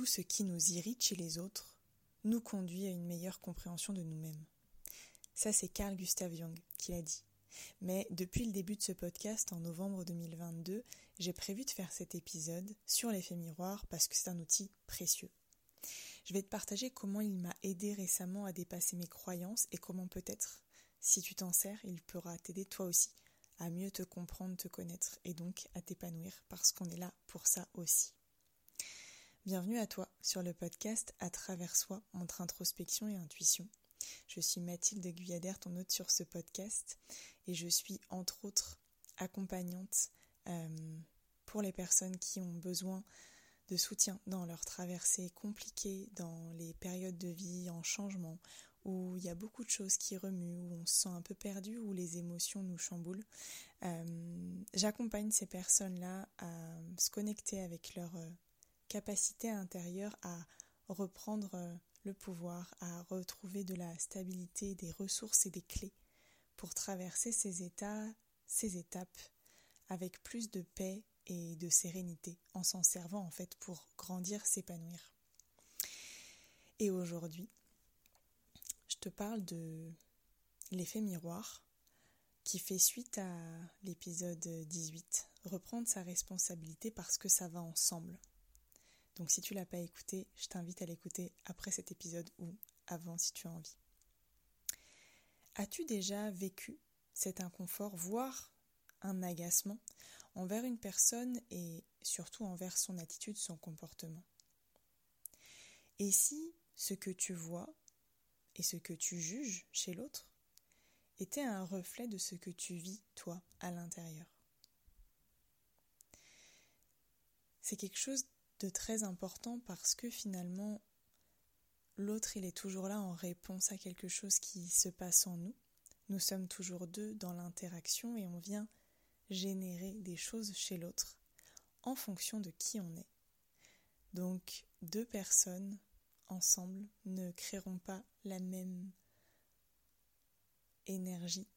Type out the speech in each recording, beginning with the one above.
tout ce qui nous irrite chez les autres nous conduit à une meilleure compréhension de nous-mêmes. Ça, c'est Carl Gustav Jung qui l'a dit. Mais depuis le début de ce podcast, en novembre 2022, j'ai prévu de faire cet épisode sur l'effet miroir parce que c'est un outil précieux. Je vais te partager comment il m'a aidé récemment à dépasser mes croyances et comment peut-être, si tu t'en sers, il pourra t'aider toi aussi à mieux te comprendre, te connaître et donc à t'épanouir parce qu'on est là pour ça aussi. Bienvenue à toi sur le podcast À travers soi entre introspection et intuition. Je suis Mathilde Guyader, ton hôte sur ce podcast, et je suis entre autres accompagnante euh, pour les personnes qui ont besoin de soutien dans leur traversée compliquée, dans les périodes de vie en changement, où il y a beaucoup de choses qui remuent, où on se sent un peu perdu, où les émotions nous chamboulent. Euh, j'accompagne ces personnes-là à se connecter avec leur euh, capacité intérieure à reprendre le pouvoir à retrouver de la stabilité, des ressources et des clés pour traverser ces états, ces étapes avec plus de paix et de sérénité, en s'en servant en fait pour grandir, s'épanouir. Et aujourd'hui, je te parle de l'effet miroir qui fait suite à l'épisode 18, reprendre sa responsabilité parce que ça va ensemble. Donc si tu l'as pas écouté, je t'invite à l'écouter après cet épisode ou avant si tu as envie. As-tu déjà vécu cet inconfort, voire un agacement envers une personne et surtout envers son attitude, son comportement? Et si ce que tu vois et ce que tu juges chez l'autre était un reflet de ce que tu vis toi à l'intérieur? C'est quelque chose de très important parce que finalement, l'autre, il est toujours là en réponse à quelque chose qui se passe en nous. Nous sommes toujours deux dans l'interaction et on vient générer des choses chez l'autre en fonction de qui on est. Donc, deux personnes ensemble ne créeront pas la même énergie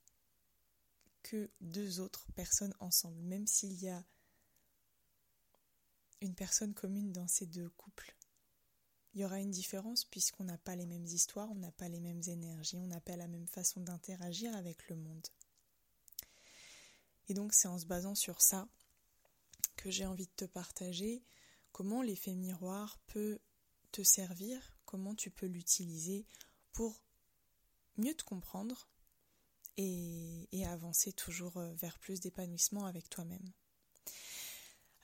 que deux autres personnes ensemble, même s'il y a une personne commune dans ces deux couples. Il y aura une différence puisqu'on n'a pas les mêmes histoires, on n'a pas les mêmes énergies, on n'a pas la même façon d'interagir avec le monde. Et donc c'est en se basant sur ça que j'ai envie de te partager comment l'effet miroir peut te servir, comment tu peux l'utiliser pour mieux te comprendre et, et avancer toujours vers plus d'épanouissement avec toi-même.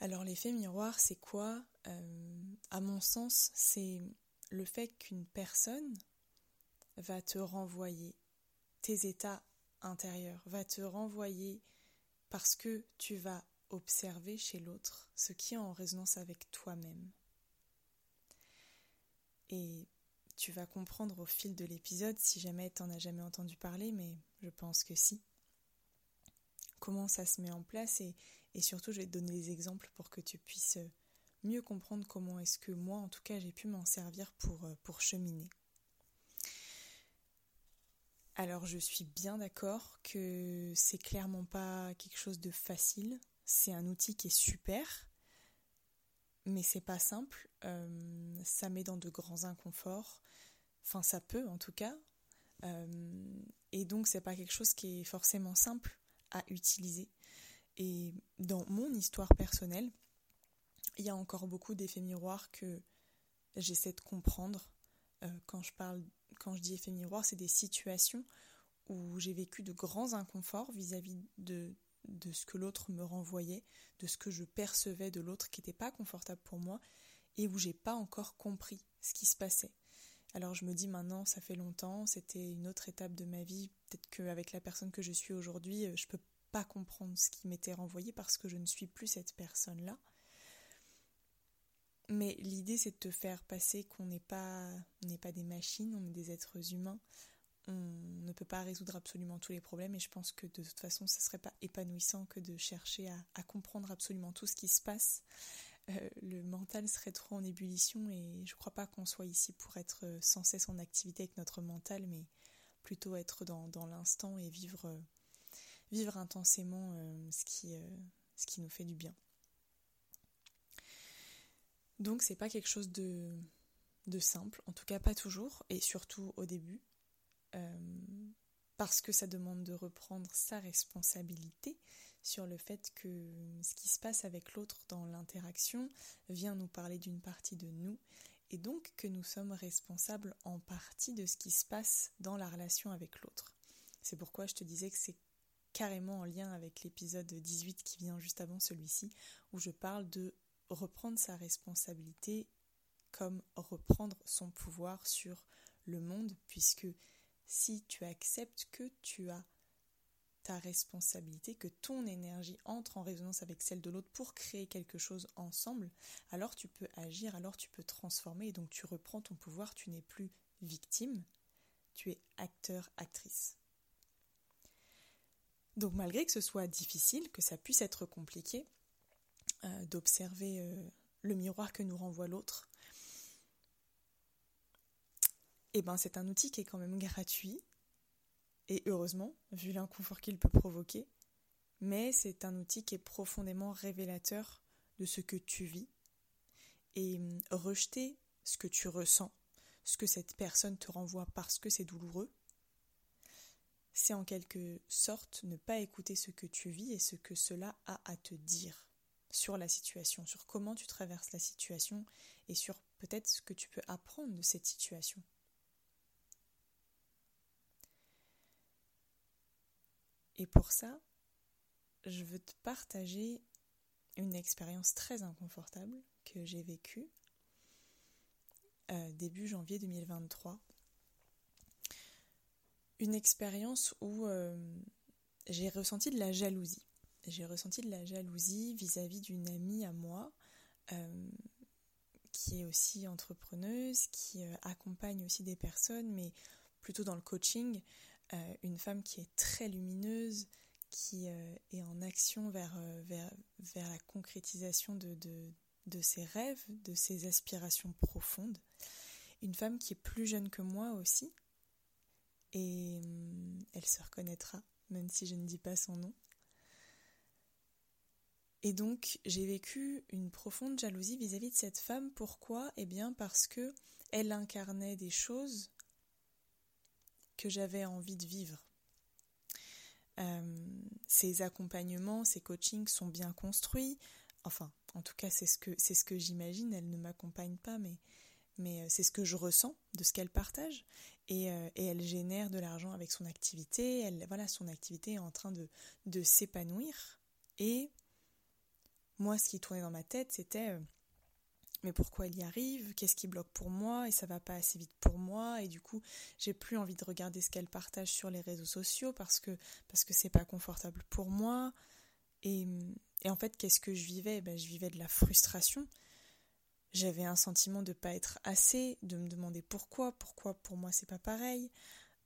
Alors l'effet miroir, c'est quoi? Euh, À mon sens, c'est le fait qu'une personne va te renvoyer tes états intérieurs, va te renvoyer parce que tu vas observer chez l'autre ce qui est en résonance avec toi-même. Et tu vas comprendre au fil de l'épisode, si jamais tu n'en as jamais entendu parler, mais je pense que si, comment ça se met en place et, et surtout, je vais te donner des exemples pour que tu puisses euh, mieux comprendre comment est-ce que moi, en tout cas, j'ai pu m'en servir pour, euh, pour cheminer. Alors, je suis bien d'accord que c'est clairement pas quelque chose de facile. C'est un outil qui est super, mais c'est pas simple. Euh, ça met dans de grands inconforts. Enfin, ça peut en tout cas. et donc, c'est pas quelque chose qui est forcément simple à utiliser. Et dans mon histoire personnelle, il y a encore beaucoup d'effets miroirs que j'essaie de comprendre. Euh, quand je parle, quand je dis effets miroirs, c'est des situations où j'ai vécu de grands inconforts vis-à-vis de, de ce que l'autre me renvoyait, de ce que je percevais de l'autre qui n'était pas confortable pour moi et où j'ai pas encore compris ce qui se passait. Alors je me dis maintenant, ça fait longtemps, c'était une autre étape de ma vie, peut-être qu'avec la personne que je suis aujourd'hui, euh, je peux pas comprendre ce qui m'était renvoyé parce que je ne suis plus cette personne-là. Mais l'idée, c'est de te faire passer qu'on n'est pas, pas des machines, on est des êtres humains. On ne peut pas résoudre absolument tous les problèmes et je pense que de toute façon, ce serait pas épanouissant que de chercher à, comprendre absolument tout ce qui se passe. Euh, le mental serait trop en ébullition et je ne crois pas qu'on soit ici pour être sans cesse en activité avec notre mental, mais plutôt être dans, dans l'instant et vivre vivre intensément euh, ce, qui, euh, ce qui nous fait du bien. Donc c'est pas quelque chose de, de simple, en tout cas pas toujours, et surtout au début, euh, parce que ça demande de reprendre sa responsabilité sur le fait que ce qui se passe avec l'autre dans l'interaction vient nous parler d'une partie de nous, et donc que nous sommes responsables en partie de ce qui se passe dans la relation avec l'autre. C'est pourquoi je te disais que c'est carrément en lien avec l'épisode 18 qui vient juste avant celui-ci, où je parle de reprendre sa responsabilité comme reprendre son pouvoir sur le monde, puisque si tu acceptes que tu as ta responsabilité, que ton énergie entre en résonance avec celle de l'autre pour créer quelque chose ensemble, alors tu peux agir, alors tu peux transformer, et donc tu reprends ton pouvoir, tu n'es plus victime, tu es acteur, actrice. Donc malgré que ce soit difficile, que ça puisse être compliqué euh, d'observer euh, le miroir que nous renvoie l'autre, eh ben c'est un outil qui est quand même gratuit, et heureusement, vu l'inconfort qu'il peut provoquer, mais c'est un outil qui est profondément révélateur de ce que tu vis, et hum, rejeter ce que tu ressens, ce que cette personne te renvoie parce que c'est douloureux, c'est en quelque sorte ne pas écouter ce que tu vis et ce que cela a à te dire sur la situation, sur comment tu traverses la situation et sur peut-être ce que tu peux apprendre de cette situation. Et pour ça, je veux te partager une expérience très inconfortable que j'ai vécue euh, début janvier 2023 une expérience où euh, j'ai ressenti de la jalousie. J'ai ressenti de la jalousie vis-à-vis d'une amie à moi euh, qui est aussi entrepreneuse, qui euh, accompagne aussi des personnes, mais plutôt dans le coaching. une femme qui est très lumineuse, qui est en action vers, vers, vers la concrétisation de, de, de ses rêves, de ses aspirations profondes. Une femme qui est plus jeune que moi aussi, et hum, elle se reconnaîtra, même si je ne dis pas son nom. Et donc j'ai vécu une profonde jalousie vis-à-vis de cette femme. Pourquoi? Eh bien parce que elle incarnait des choses que j'avais envie de vivre. Hum, ses accompagnements, ses coachings sont bien construits. Enfin, en tout cas, c'est ce que j'imagine. Elle ne m'accompagne pas, mais mais euh, c'est ce que je ressens de ce qu'elle partage. Euh, et, elle génère de l'argent avec son activité. Elle, voilà, son activité est en train de, de s'épanouir. Et moi, ce qui tournait dans ma tête, c'était euh, mais pourquoi elle y arrive? Qu'est-ce qui bloque pour moi? Et ça va pas assez vite pour moi. Et du coup, j'ai plus envie de regarder ce qu'elle partage sur les réseaux sociaux parce que parce que c'est pas confortable pour moi. Et, et en fait, qu'est-ce que je vivais? Ben, Je vivais de la frustration j'avais un sentiment de ne pas être assez, de me demander pourquoi, pourquoi pour moi c'est pas pareil,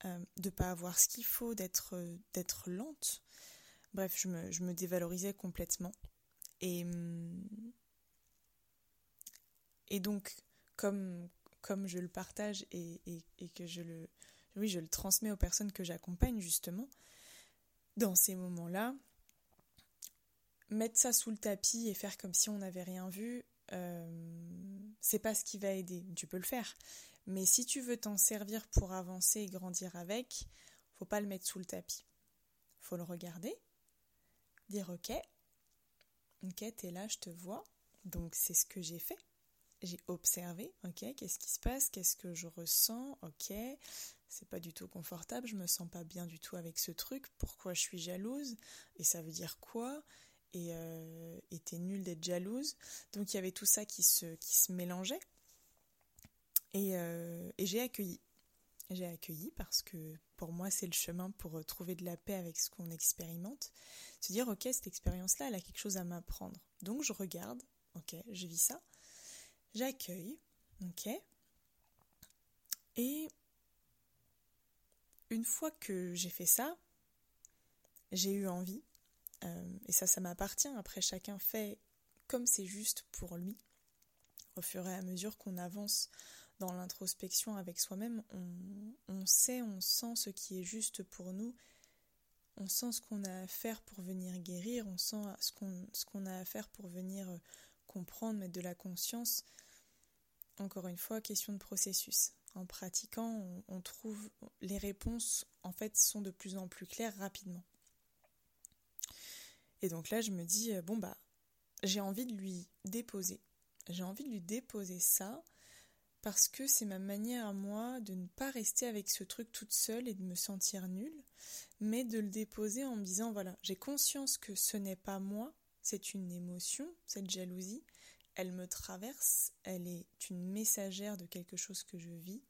euh, de pas avoir ce qu'il faut, d'être euh, d'être lente. Bref, je me, je me, dévalorisais complètement. Et, hum, et donc, comme, comme je le partage et, et, et, que je le, oui, je le transmets aux personnes que j'accompagne justement, dans ces moments-là, mettre ça sous le tapis et faire comme si on n'avait rien vu, euh, c'est pas ce qui va aider. Tu peux le faire. Mais si tu veux t'en servir pour avancer et grandir avec, faut pas le mettre sous le tapis. Faut le regarder, dire ok, ok, t'es là, je te vois. Donc c'est ce que j'ai fait. J'ai observé, ok, qu'est-ce qui se passe, qu'est-ce que je ressens, ok, c'est pas du tout confortable, je me sens pas bien du tout avec ce truc, pourquoi je suis jalouse, et ça veut dire quoi, et euh, était nulle d'être jalouse. Donc il y avait tout ça qui se, mélangeait. Et, euh, et j'ai accueilli. J'ai accueilli parce que pour moi c'est le chemin pour euh, trouver de la paix avec ce qu'on expérimente. Se dire ok cette expérience-là elle a quelque chose à m'apprendre. Donc je regarde, ok je vis ça, j'accueille, ok. Et une fois que j'ai fait ça, j'ai eu envie euh, et ça, ça m'appartient. Après, chacun fait comme c'est juste pour lui. Au fur et à mesure qu'on avance dans l'introspection avec soi-même, on, sait, on sent ce qui est juste pour nous. On sent ce qu'on a à faire pour venir guérir, on sent ce qu'on a à faire pour venir euh, comprendre, mettre de la conscience encore une fois, question de processus. En pratiquant, on, trouve les réponses en fait sont de plus en plus claires rapidement. Et donc là, je me dis euh, bon bah j'ai envie de lui déposer. J'ai envie de lui déposer ça parce que c'est ma manière à moi de ne pas rester avec ce truc toute seule et de me sentir nulle, mais de le déposer en me disant voilà, j'ai conscience que ce n'est pas moi, c'est une émotion, cette jalousie, elle me traverse, elle est une messagère de quelque chose que je vis,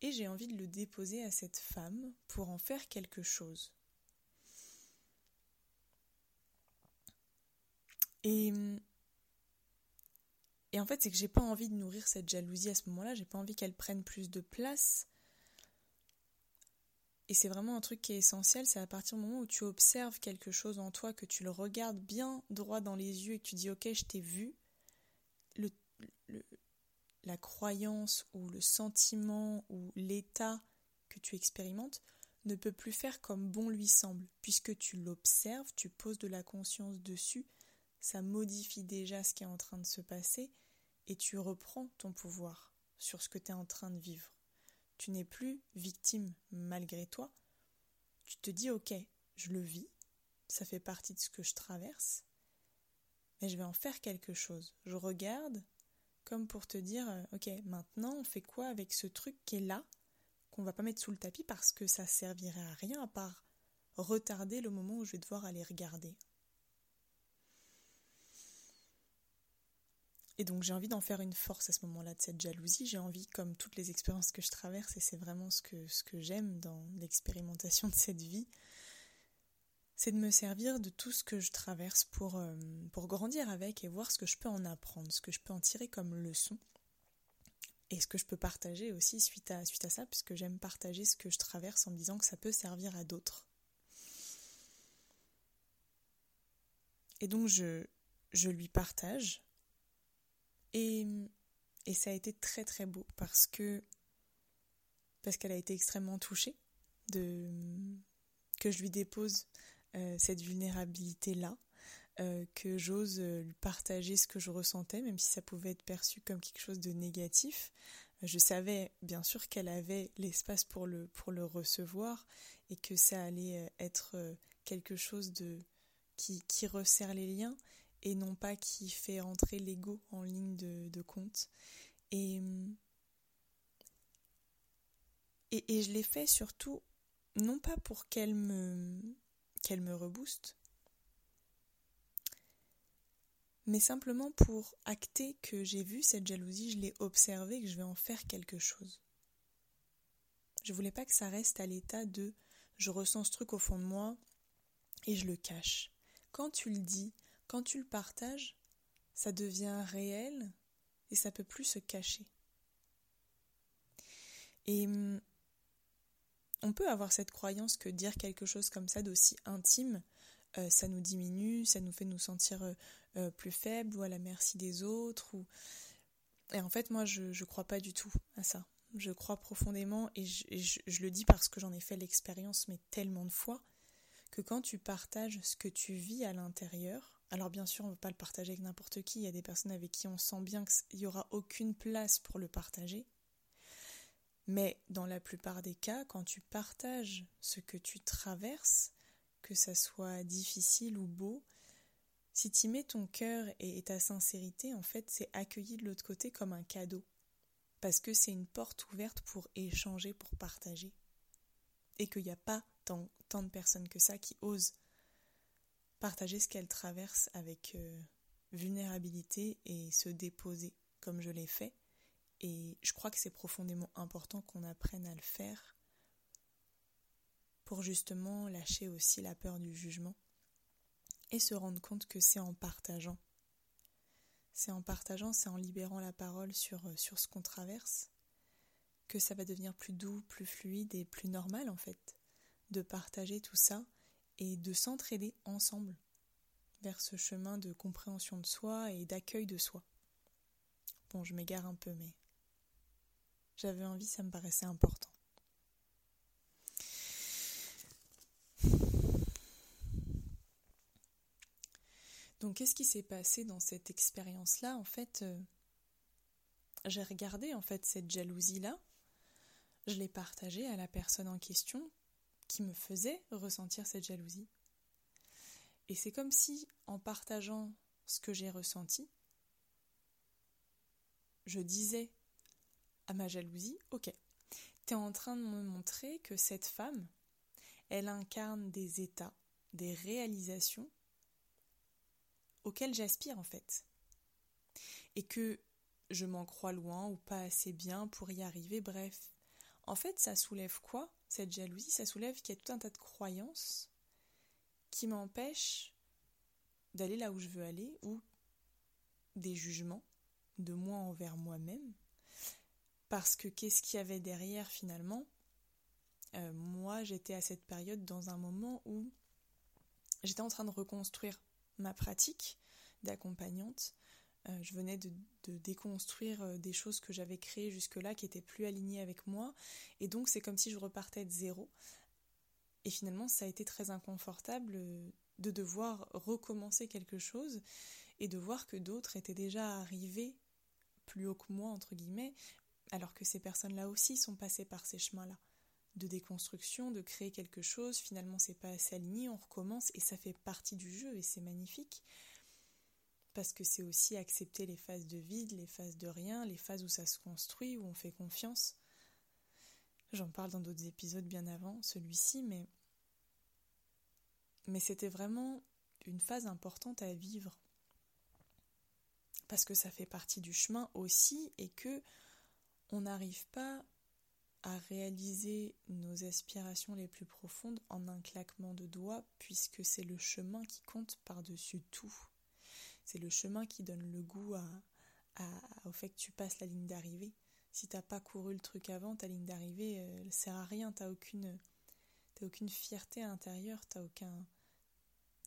et j'ai envie de le déposer à cette femme pour en faire quelque chose. Et, en fait, c'est que j'ai pas envie de nourrir cette jalousie à ce moment-là, j'ai pas envie qu'elle prenne plus de place. Et c'est vraiment un truc qui est essentiel, c'est à partir du moment où tu observes quelque chose en toi, que tu le regardes bien droit dans les yeux et que tu dis ok, je t'ai vu, la croyance ou le sentiment ou l'état que tu expérimentes ne peut plus faire comme bon lui semble, puisque tu l'observes, tu poses de la conscience dessus, ça modifie déjà ce qui est en train de se passer et tu reprends ton pouvoir sur ce que tu es en train de vivre. Tu n'es plus victime malgré toi. Tu te dis ok, je le vis, ça fait partie de ce que je traverse, mais je vais en faire quelque chose. Je regarde comme pour te dire euh, ok, maintenant on fait quoi avec ce truc qui est là, qu'on va pas mettre sous le tapis parce que ça servirait à rien à part retarder le moment où je vais devoir aller regarder. Et donc j'ai envie d'en faire une force à ce moment-là de cette jalousie. J'ai envie, comme toutes les expériences que je traverse, et c'est vraiment ce que, ce que j'aime dans l'expérimentation de cette vie, c'est de me servir de tout ce que je traverse pour, euh, pour grandir avec et voir ce que je peux en apprendre, ce que je peux en tirer comme leçon. Et ce que je peux partager aussi suite à, suite à ça, puisque j'aime partager ce que je traverse en me disant que ça peut servir à d'autres. Et donc je, je lui partage et, ça a été très très beau parce que parce qu'elle a été extrêmement touchée que je lui dépose euh, cette vulnérabilité là, euh, que j'ose lui partager ce que je ressentais, même si ça pouvait être perçu comme quelque chose de négatif. Je savais bien sûr qu'elle avait l'espace pour le, recevoir et que ça allait être quelque chose de qui resserre les liens et non pas qui fait entrer l'ego en ligne de, compte. Et, et, je l'ai fait surtout, non pas pour qu'elle me, qu'elle me rebooste, mais simplement pour acter que j'ai vu cette jalousie, je l'ai observée, que je vais en faire quelque chose. Je voulais pas que ça reste à l'état de je ressens ce truc au fond de moi et je le cache. Quand tu le dis, quand tu le partages, ça devient réel et ça peut plus se cacher. Et hum, on peut avoir cette croyance que dire quelque chose comme ça d'aussi intime, euh, ça nous diminue, ça nous fait nous sentir euh, euh, plus faibles ou à la merci des autres. Et en fait, moi, je ne crois pas du tout à ça. Je crois profondément, et je le dis parce que j'en ai fait l'expérience, mais tellement de fois, que quand tu partages ce que tu vis à l'intérieur, alors bien sûr, on ne veut pas le partager avec n'importe qui, il y a des personnes avec qui on sent bien qu'il n'y aura aucune place pour le partager. Mais dans la plupart des cas, quand tu partages ce que tu traverses, que ça soit difficile ou beau, si tu mets ton cœur et ta sincérité, en fait, c'est accueilli de l'autre côté comme un cadeau. Parce que c'est une porte ouverte pour échanger, pour partager. Et qu'il n'y a pas tant, tant de personnes que ça qui osent partager ce qu'elle traverse avec euh, vulnérabilité et se déposer comme je l'ai fait. Et je crois que c'est profondément important qu'on apprenne à le faire pour justement lâcher aussi la peur du jugement et se rendre compte que c'est en partageant. C'est en partageant, c'est en libérant la parole sur, euh, sur ce qu'on traverse que ça va devenir plus doux, plus fluide et plus normal en fait de partager tout ça et de s'entraider ensemble vers ce chemin de compréhension de soi et d'accueil de soi. Bon, je m'égare un peu, mais j'avais envie, ça me paraissait important. Donc, qu'est-ce qui s'est passé dans cette expérience-là En fait, euh, j'ai regardé en fait cette jalousie-là, je l'ai partagée à la personne en question qui me faisait ressentir cette jalousie. Et c'est comme si, en partageant ce que j'ai ressenti, je disais à ma jalousie, ok, tu es en train de me montrer que cette femme, elle incarne des états, des réalisations auxquelles j'aspire en fait. Et que je m'en crois loin ou pas assez bien pour y arriver, bref. En fait, ça soulève quoi, cette jalousie? Ça soulève qu'il y a tout un tas de croyances qui m'empêchent d'aller là où je veux aller ou des jugements de moi envers moi-même. Parce que qu'est-ce qu'il y avait derrière finalement? Euh, Moi, j'étais à cette période dans un moment où j'étais en train de reconstruire ma pratique d'accompagnante. Euh, je venais de, déconstruire euh, des choses que j'avais créées jusque-là qui étaient plus alignées avec moi. Et donc c'est comme si je repartais de zéro. Et finalement, ça a été très inconfortable de devoir recommencer quelque chose et de voir que d'autres étaient déjà arrivés plus haut que moi, entre guillemets, alors que ces personnes-là aussi sont passées par ces chemins-là de déconstruction, de créer quelque chose, finalement c'est pas assez aligné, on recommence et ça fait partie du jeu et c'est magnifique parce que c'est aussi accepter les phases de vide, les phases de rien, les phases où ça se construit, où on fait confiance. J'en parle dans d'autres épisodes bien avant celui-ci, mais mais c'était vraiment une phase importante à vivre parce que ça fait partie du chemin aussi et que on n'arrive pas à réaliser nos aspirations les plus profondes en un claquement de doigts puisque c'est le chemin qui compte par-dessus tout. C'est le chemin qui donne le goût au fait que tu passes la ligne d'arrivée. Si t'as pas couru le truc avant, ta ligne d'arrivée, euh, sert à rien, t'as aucune, aucune fierté intérieure, t'as aucun,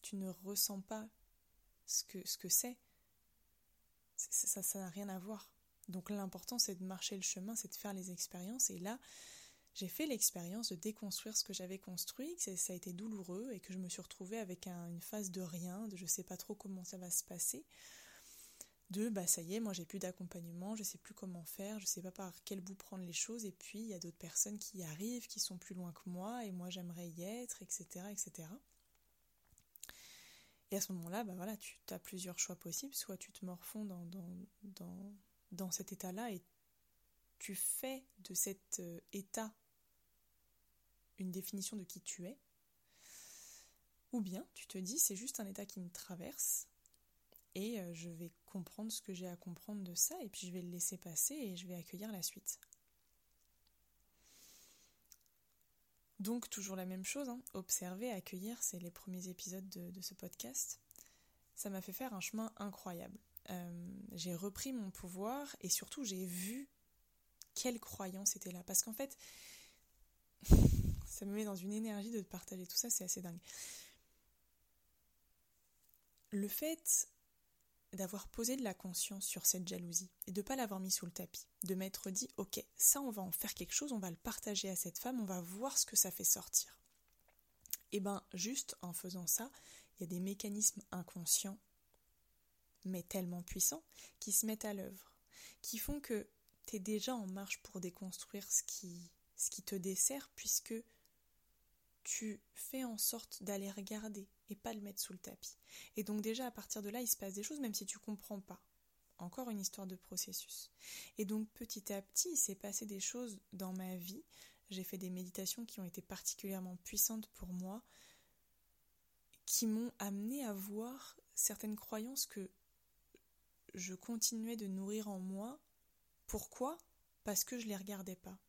tu ne ressens pas ce que ce que c'est. Ça, ça n'a rien à voir. Donc l'important c'est de marcher le chemin, c'est de faire les expériences. Et là, j'ai fait l'expérience de déconstruire ce que j'avais construit, que ça a été douloureux et que je me suis retrouvée avec une phase de rien, de je sais pas trop comment ça va se passer. De bah ça y est, moi j'ai plus d'accompagnement, je sais plus comment faire, je sais pas par quel bout prendre les choses. Et puis il y a d'autres personnes qui y arrivent, qui sont plus loin que moi et moi j'aimerais y être, etc. etc. Et à ce moment-là, bah voilà, tu as plusieurs choix possibles. Soit tu te morfonds dans, dans, dans dans cet état-là et tu fais de cet euh, état une définition de qui tu es, ou bien tu te dis c'est juste un état qui me traverse et euh, je vais comprendre ce que j'ai à comprendre de ça et puis je vais le laisser passer et je vais accueillir la suite. Donc toujours la même chose, hein. observer, accueillir, c'est les premiers épisodes de ce podcast. Ça m'a fait faire un chemin incroyable. Euh, j'ai repris mon pouvoir et surtout j'ai vu quelle croyance était là. Parce qu'en fait, ça me met dans une énergie de partager tout ça, c'est assez dingue. Le fait d'avoir posé de la conscience sur cette jalousie et de ne pas l'avoir mis sous le tapis, de m'être dit ok, ça on va en faire quelque chose, on va le partager à cette femme, on va voir ce que ça fait sortir. Et eh ben juste en faisant ça, il y a des mécanismes inconscients mais tellement puissants, qui se mettent à l'œuvre, qui font que tu es déjà en marche pour déconstruire ce qui, ce qui te dessert, puisque tu fais en sorte d'aller regarder et pas le mettre sous le tapis. Et donc déjà à partir de là, il se passe des choses, même si tu comprends pas. Encore une histoire de processus. Et donc petit à petit, il s'est passé des choses dans ma vie. J'ai fait des méditations qui ont été particulièrement puissantes pour moi, qui m'ont amené à voir certaines croyances que je continuais de nourrir en moi. Pourquoi? Parce que je les regardais pas.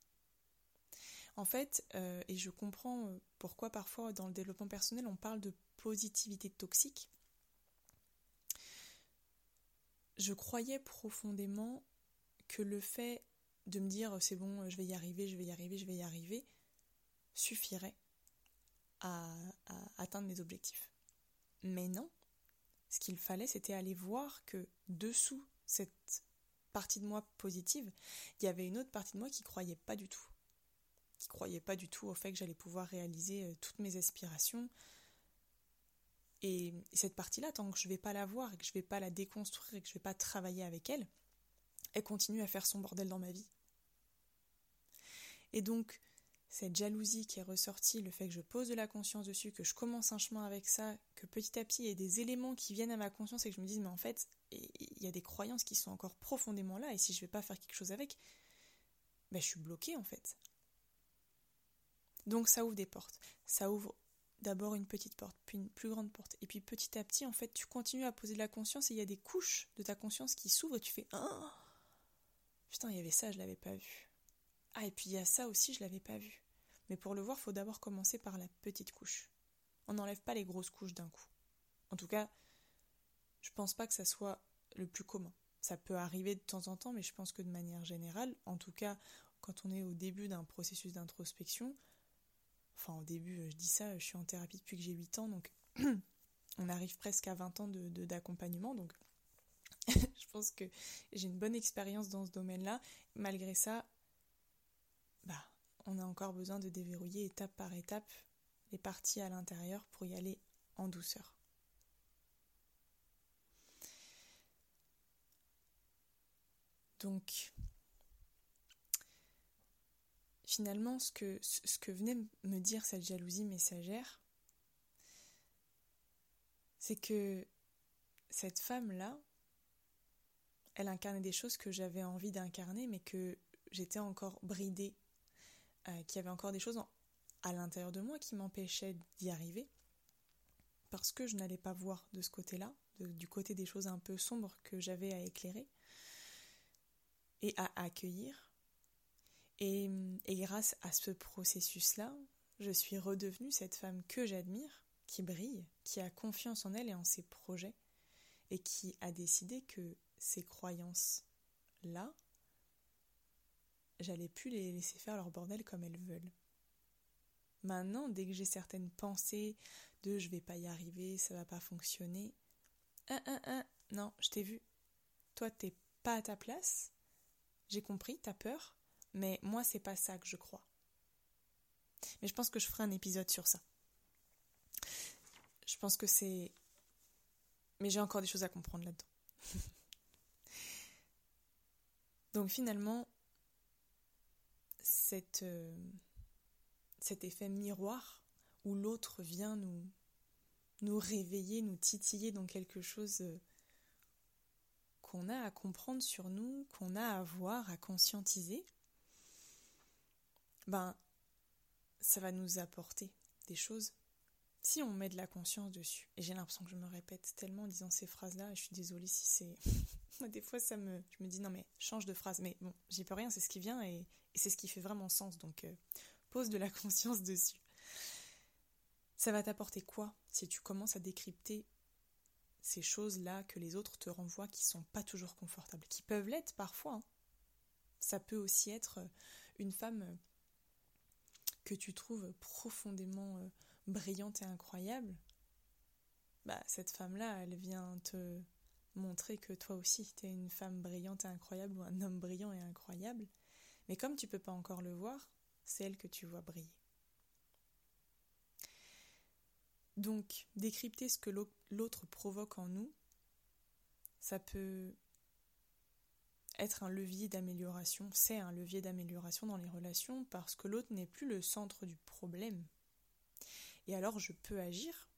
En fait, euh, et je comprends euh, pourquoi parfois dans le développement personnel on parle de positivité toxique, je croyais profondément que le fait de me dire c'est bon, je vais y arriver, je vais y arriver, je vais y arriver, suffirait à atteindre mes objectifs. Mais non, ce qu'il fallait, c'était aller voir que dessous cette partie de moi positive, il y avait une autre partie de moi qui croyait pas du tout. Qui croyait pas du tout au fait que j'allais pouvoir réaliser euh, toutes mes aspirations. Et cette partie-là, tant que je vais pas la voir et que je vais pas la déconstruire et que je vais pas travailler avec elle, elle continue à faire son bordel dans ma vie. Et donc, cette jalousie qui est ressortie, le fait que je pose de la conscience dessus, que je commence un chemin avec ça, que petit à petit il y a des éléments qui viennent à ma conscience et que je me dis mais en fait il y a des croyances qui sont encore profondément là et si je vais pas faire quelque chose avec, ben je suis bloquée en fait. Donc ça ouvre des portes. Ça ouvre d'abord une petite porte, puis une plus grande porte. Et puis petit à petit, en fait, tu continues à poser de la conscience et il y a des couches de ta conscience qui s'ouvrent et tu fais Ah Putain, il y avait ça, je l'avais pas vu. Ah, et puis il y a ça aussi, je l'avais pas vu. Mais pour le voir, faut d'abord commencer par la petite couche. On n'enlève pas les grosses couches d'un coup. En tout cas, je pense pas que ça soit le plus commun. Ça peut arriver de temps en temps, mais je pense que de manière générale, en tout cas, quand on est au début d'un processus d'introspection, enfin au début, je dis ça, je suis en thérapie depuis que j'ai 8 ans, donc on arrive presque à 20 ans d'accompagnement, donc je pense que j'ai une bonne expérience dans ce domaine-là. Malgré ça, bah, on a encore besoin de déverrouiller étape par étape les parties à l'intérieur pour y aller en douceur. Donc, finalement, ce que, venait me dire cette jalousie messagère, c'est que cette femme-là, elle incarnait des choses que j'avais envie d'incarner, mais que j'étais encore bridée, euh, qu'il y avait encore des choses à l'intérieur de moi qui m'empêchaient d'y arriver, parce que je n'allais pas voir de ce côté-là, du côté des choses un peu sombres que j'avais à éclairer et à accueillir. Et, grâce à ce processus-là, je suis redevenue cette femme que j'admire, qui brille, qui a confiance en elle et en ses projets, et qui a décidé que ces croyances-là, j'allais plus les laisser faire leur bordel comme elles veulent. Maintenant, dès que j'ai certaines pensées de je vais pas y arriver, ça va pas fonctionner, un, un, un, non, je t'ai vu. Toi, t'es pas à ta place. J'ai compris, t'as peur, mais moi, c'est pas ça que je crois. Mais je pense que je ferai un épisode sur ça. Je pense que c'est. Mais j'ai encore des choses à comprendre là-dedans. Donc finalement, euh, cet effet miroir où l'autre vient nous, nous réveiller, nous titiller dans quelque chose euh, qu'on a à comprendre sur nous, qu'on a à voir, à conscientiser, ben ça va nous apporter des choses si on met de la conscience dessus. Et j'ai l'impression que je me répète tellement en disant ces phrases-là, je suis désolée si c'est... des fois, ça me... je me dis non mais change de phrase. Mais bon, j'y peux rien, c'est ce qui vient et, c'est ce qui fait vraiment sens. Donc euh, pose de la conscience dessus. Ça va t'apporter quoi si tu commences à décrypter ces choses-là que les autres te renvoient qui sont pas toujours confortables, qui peuvent l'être parfois. Hein. Ça peut aussi être une femme euh, que tu trouves profondément euh, brillante et incroyable. Bah, cette femme-là, elle vient te montrer que toi aussi, tu es une femme brillante et incroyable ou un homme brillant et incroyable. Mais comme tu peux pas encore le voir, c'est elle que tu vois briller. Donc, décrypter ce que l'autre provoque en nous, ça peut être un levier d'amélioration, c'est un levier d'amélioration dans les relations parce que l'autre n'est plus le centre du problème. Et alors je peux agir,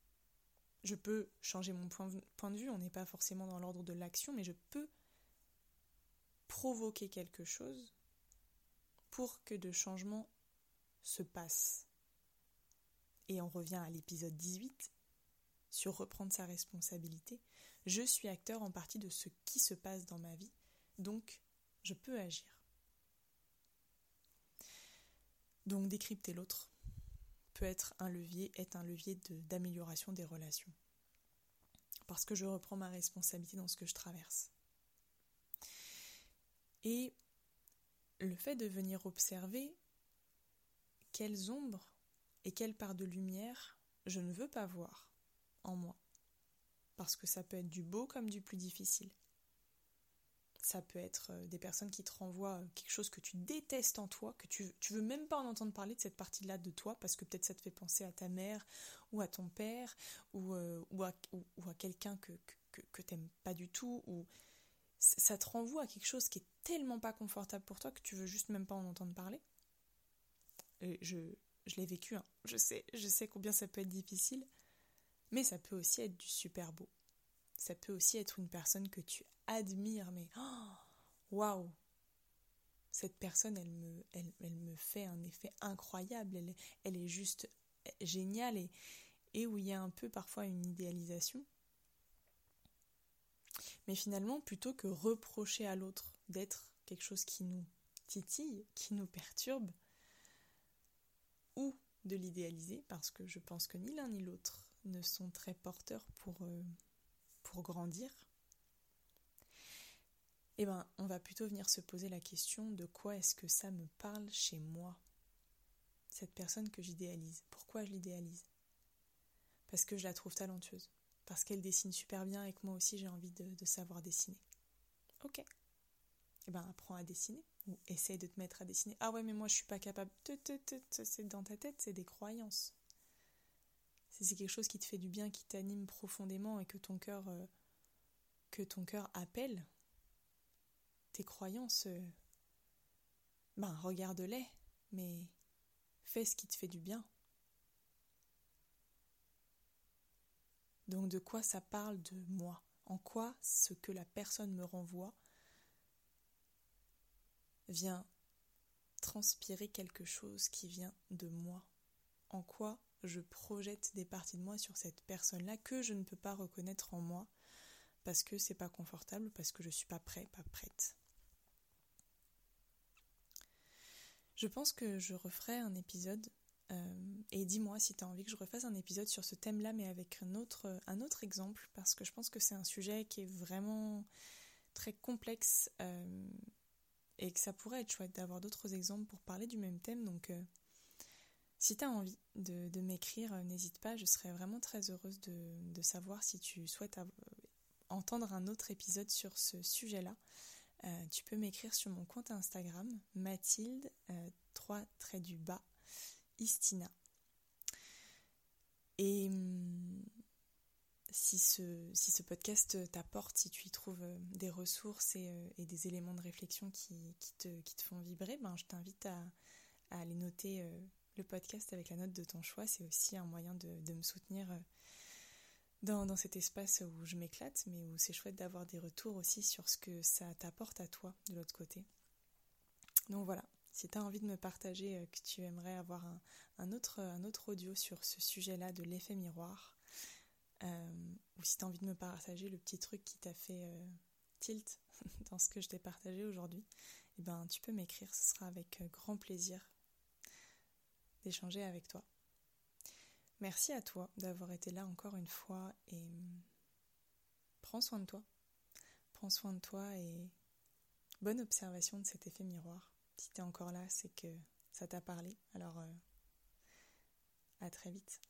je peux changer mon point, de vue, on n'est pas forcément dans l'ordre de l'action, mais je peux provoquer quelque chose pour que de changements se passent. Et on revient à l'épisode 18 sur reprendre sa responsabilité. Je suis acteur en partie de ce qui se passe dans ma vie, donc je peux agir. Donc décrypter l'autre peut être un levier, est un levier d'amélioration des relations. Parce que je reprends ma responsabilité dans ce que je traverse. Et le fait de venir observer quelles ombres et quelle part de lumière je ne veux pas voir en moi. Parce que ça peut être du beau comme du plus difficile. Ça peut être euh, des personnes qui te renvoient euh, quelque chose que tu détestes en toi, que tu, tu veux même pas en entendre parler de cette partie-là de toi, parce que peut-être ça te fait penser à ta mère, ou à ton père, ou, euh, ou à, ou, à quelqu'un que, que, que t'aimes pas du tout, ou ça te renvoie à quelque chose qui est tellement pas confortable pour toi que tu veux juste même pas en entendre parler. Et je, je l'ai vécu, hein. je sais, je sais combien ça peut être difficile, mais ça peut aussi être du super beau. Ça peut aussi être une personne que tu admires, mais oh, waouh, cette personne, elle me, fait un effet incroyable, elle, est juste géniale et, et où il y a un peu parfois une idéalisation. Mais finalement, plutôt que reprocher à l'autre d'être quelque chose qui nous titille, qui nous perturbe, ou de l'idéaliser, parce que je pense que ni l'un ni l'autre ne sont très porteurs pour, euh, grandir, eh ben, on va plutôt venir se poser la question de quoi est-ce que ça me parle chez moi, cette personne que j'idéalise. Pourquoi je l'idéalise? Parce que je la trouve talentueuse, parce qu'elle dessine super bien et que moi aussi j'ai envie de, savoir dessiner. Ok. Eh ben, apprends à dessiner ou essaye de te mettre à dessiner. Ah ouais, mais moi je suis pas capable. C'est dans ta tête, c'est des croyances. C'est quelque chose qui te fait du bien, qui t'anime profondément et que ton cœur euh, que ton cœur appelle, tes croyances, euh, ben regarde-les, mais fais ce qui te fait du bien. Donc de quoi ça parle de moi? En quoi ce que la personne me renvoie vient transpirer quelque chose qui vient de moi? En quoi je projette des parties de moi sur cette personne-là que je ne peux pas reconnaître en moi parce que c'est pas confortable, parce que je suis pas prêt, pas prête. Je pense que je referai un épisode, euh, et dis-moi si tu as envie que je refasse un épisode sur ce thème-là, mais avec un autre, exemple, parce que je pense que c'est un sujet qui est vraiment très complexe, euh, et que ça pourrait être chouette d'avoir d'autres exemples pour parler du même thème. Donc, euh, si tu as envie de, m'écrire, n'hésite pas, je serais vraiment très heureuse de, savoir si tu souhaites entendre un autre épisode sur ce sujet-là. Euh, tu peux m'écrire sur mon compte Instagram, Mathilde, 3 euh, traits du bas, Istina. Et hum, si, ce, si ce podcast t'apporte, si tu y trouves euh, des ressources et, des éléments de réflexion qui, te, font vibrer, ben, je t'invite à, aller noter le podcast avec la note de ton choix. C'est aussi un moyen de me soutenir dans, cet espace où je m'éclate, mais où c'est chouette d'avoir des retours aussi sur ce que ça t'apporte à toi de l'autre côté. Donc voilà, si tu as envie de me partager euh, que tu aimerais avoir un, autre, un autre audio sur ce sujet-là de l'effet miroir, euh, ou si tu as envie de me partager le petit truc qui t'a fait euh, tilt dans ce que je t'ai partagé aujourd'hui, eh ben, tu peux m'écrire, ce sera avec grand plaisir d'échanger avec toi. Merci à toi d'avoir été là encore une fois et hum, prends soin de toi. Prends soin de toi et bonne observation de cet effet miroir. Si tu es encore là, c'est que ça t'a parlé. Alors, euh, à très vite.